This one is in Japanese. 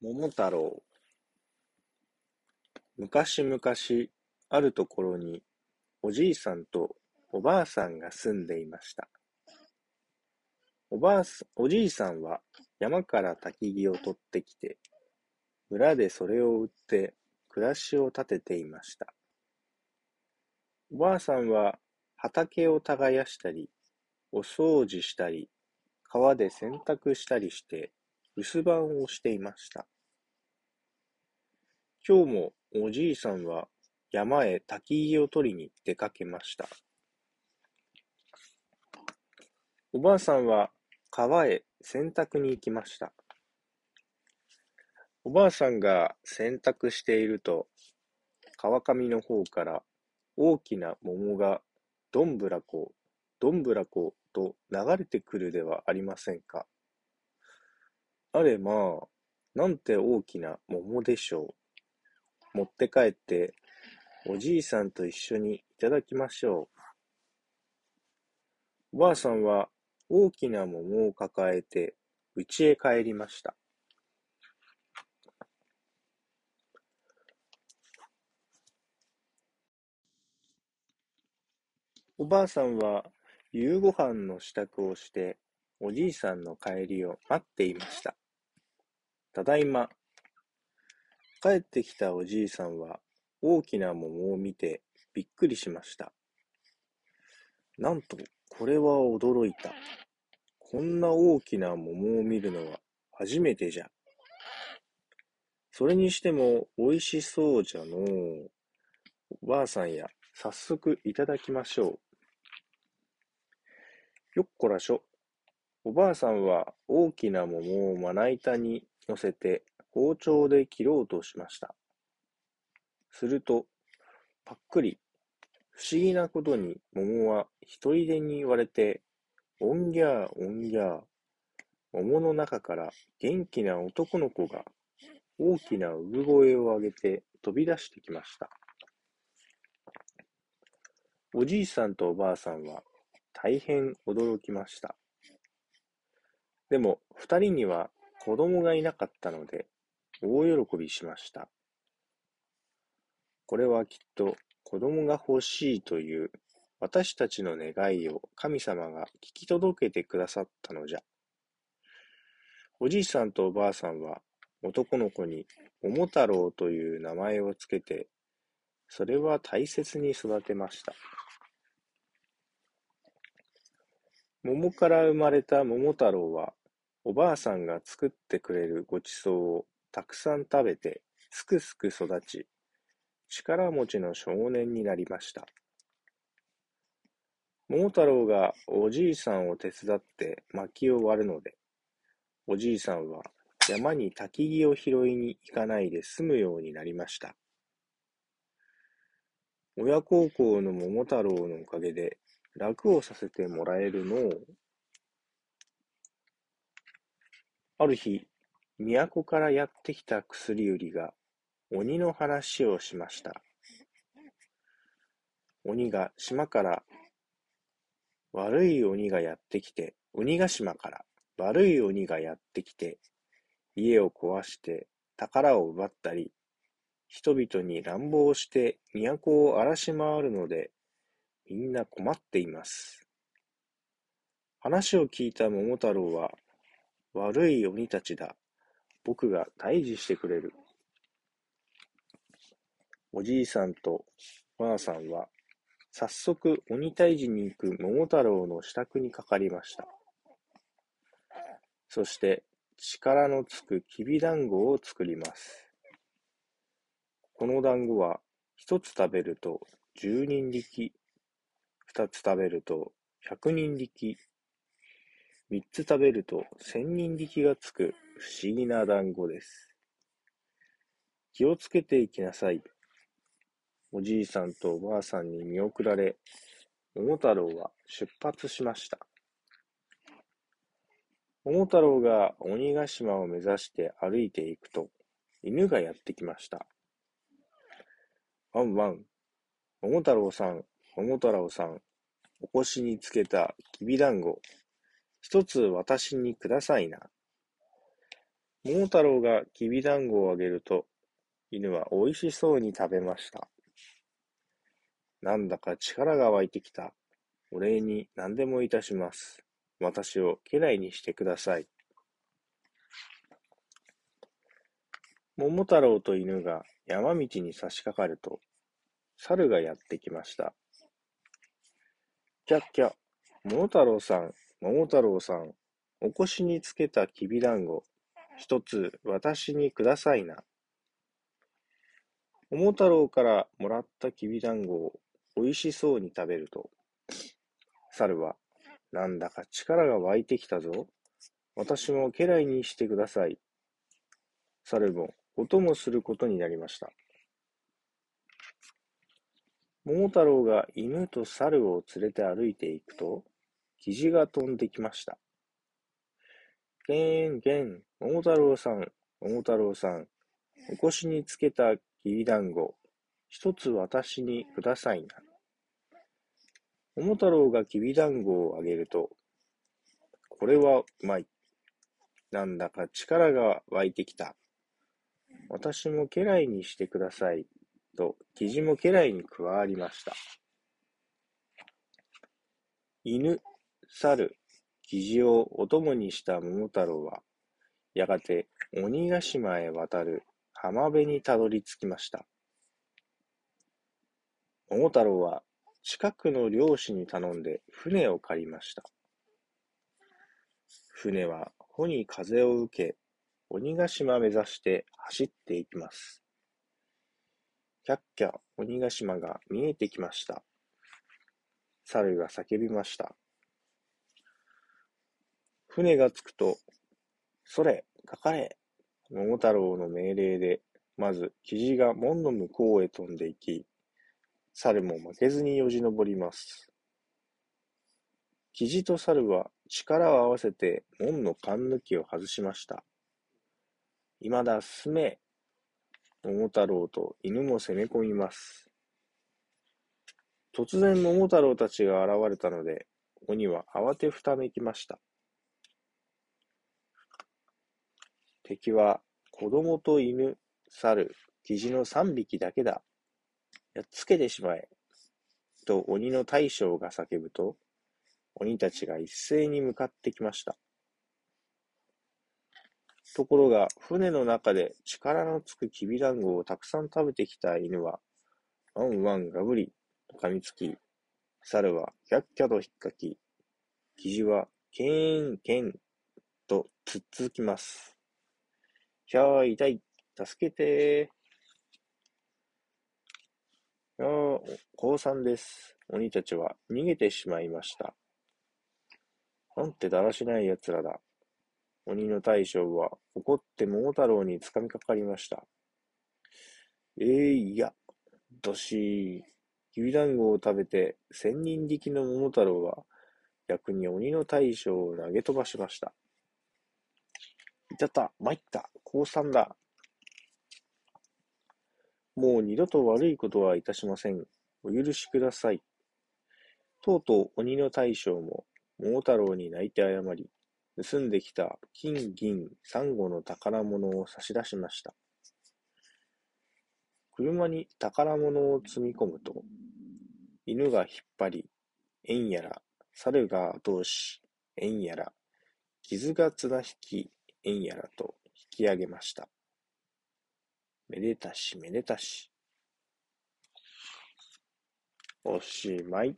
桃太郎。昔々あるところにおじいさんとおばあさんが住んでいました。おばあおじいさんは山から焚き木を取ってきて村でそれを売って暮らしを立てていました。おばあさんは畑を耕したりお掃除したり川で洗濯したりして留守番をしていました。今日もおじいさんは山へ焚き木を取りに出かけました。おばあさんは川へ洗濯に行きました。おばあさんが洗濯していると、川上の方から大きな桃がどんぶらこ、どんぶらこと流れてくるではありませんか。あれまあ、なんて大きな桃でしょう。持って帰って、おじいさんと一緒にいただきましょう。おばあさんは大きな桃を抱えて家へ帰りました。おばあさんは夕ご飯の支度をして、おじいさんの帰りを待っていました。ただいま。帰ってきたおじいさんは大きな桃を見てびっくりしました。なんと、これは驚いた。こんな大きな桃を見るのは初めてじゃ。それにしても美味しそうじゃのう。おばあさんや、早速いただきましょう。よっこらしょ。おばあさんは大きな桃をまな板に乗せて包丁で切ろうとしました。すると、ぱっくり、不思議なことに桃は一人でに割れて、おんぎゃーおんぎゃー。桃の中から元気な男の子が大きな産声を上げて飛び出してきました。おじいさんとおばあさんは大変驚きました。でも、二人には子供がいなかったので、大喜びしました。これはきっと子供が欲しいという私たちの願いを神様が聞き届けてくださったのじゃ。おじいさんとおばあさんは男の子に桃太郎という名前をつけて、それは大切に育てました。桃から生まれた桃太郎は、おばあさんが作ってくれるごちそうをたくさん食べて、すくすく育ち、力持ちの少年になりました。桃太郎がおじいさんを手伝って薪を割るので、おじいさんは山に焚き木を拾いに行かないで済むようになりました。親孝行の桃太郎のおかげで楽をさせてもらえるのう。ある日、都からやってきた薬売りが鬼の話をしました。鬼が島から悪い鬼がやってきて、鬼ヶ島から悪い鬼がやってきて、家を壊して宝を奪ったり、人々に乱暴して都を荒らし回るので、みんな困っています。話を聞いた桃太郎は、悪い鬼たちだ。僕が退治してくれる。おじいさんとおばあさんは、早速鬼退治に行く桃太郎の支度にかかりました。そして、力のつくきびだんごを作ります。この団子は、一つ食べると十人力二つ食べると百人力、三つ食べると千人力がつく不思議な団子です。気をつけていきなさい。おじいさんとおばあさんに見送られ、桃太郎は出発しました。桃太郎が鬼ヶ島を目指して歩いていくと、犬がやってきました。ワンワン、桃太郎さん、桃太郎さん、お腰につけたきびだんご、一つ私にくださいな。桃太郎がきびだんごをあげると、犬はおいしそうに食べました。なんだか力が湧いてきた。お礼に何でもいたします。私を家来にしてください。桃太郎と犬が山道に差し掛かると、猿がやってきました。キャッキャ、桃太郎さん、桃太郎さん、お腰につけたきびだんご、一つ私にくださいな。桃太郎からもらったきびだんごをおいしそうに食べると、猿は、なんだか力が湧いてきたぞ。私も家来にしてください。猿もお供することになりました。桃太郎が犬と猿を連れて歩いていくと、キジが飛んできました。げんげん、桃太郎さん、桃太郎さん、お腰につけたきびだんご、一つ私にくださいな。桃太郎がきびだんごをあげると、これはうまい。なんだか力が湧いてきた。私も家来にしてください。と、キジも家来に加わりました。犬、猿、キジをお供にした桃太郎は、やがて鬼ヶ島へ渡る浜辺にたどり着きました。桃太郎は近くの漁師に頼んで船を借りました。船は帆に風を受け、鬼ヶ島目指して走っていきます。キャッキャ鬼ヶ島が見えてきました。猿が叫びました。船が着くと、それ、かかれ。桃太郎の命令で、まず、キジが門の向こうへ飛んでいき、猿も負けずによじ登ります。キジと猿は力を合わせて門の勘抜きを外しました。今だ進め。桃太郎と犬も攻め込みます。突然桃太郎たちが現れたので、鬼は慌てふためきました。敵は子供と犬、猿、キジの三匹だけだ。やっつけてしまえ。と鬼の大将が叫ぶと、鬼たちが一斉に向かってきました。ところが、船の中で力のつくきびだんごをたくさん食べてきた犬は、ワンワンガブリと噛みつき、猿はキャッキャと引っかき、キジはケーンケンとつっつきます。ひゃー、痛い。助けてー。いやー、降参です。鬼たちは逃げてしまいました。なんてだらしない奴らだ。鬼の大将は怒って桃太郎に掴みかかりました。えー、いや、どしー。きびだんごを食べて千人力の桃太郎は逆に鬼の大将を投げ飛ばしました。いたた、参った、降参だ。もう二度と悪いことはいたしません。お許しください。とうとう鬼の大将も桃太郎に泣いて謝り、盗んできた金銀サンゴの宝物を差し出しました。車に宝物を積み込むと、犬が引っ張り、えんやら、猿が後押し、えんやら、傷が綱引き、えんやらと引き上げました。めでたしめでたし。おしまい。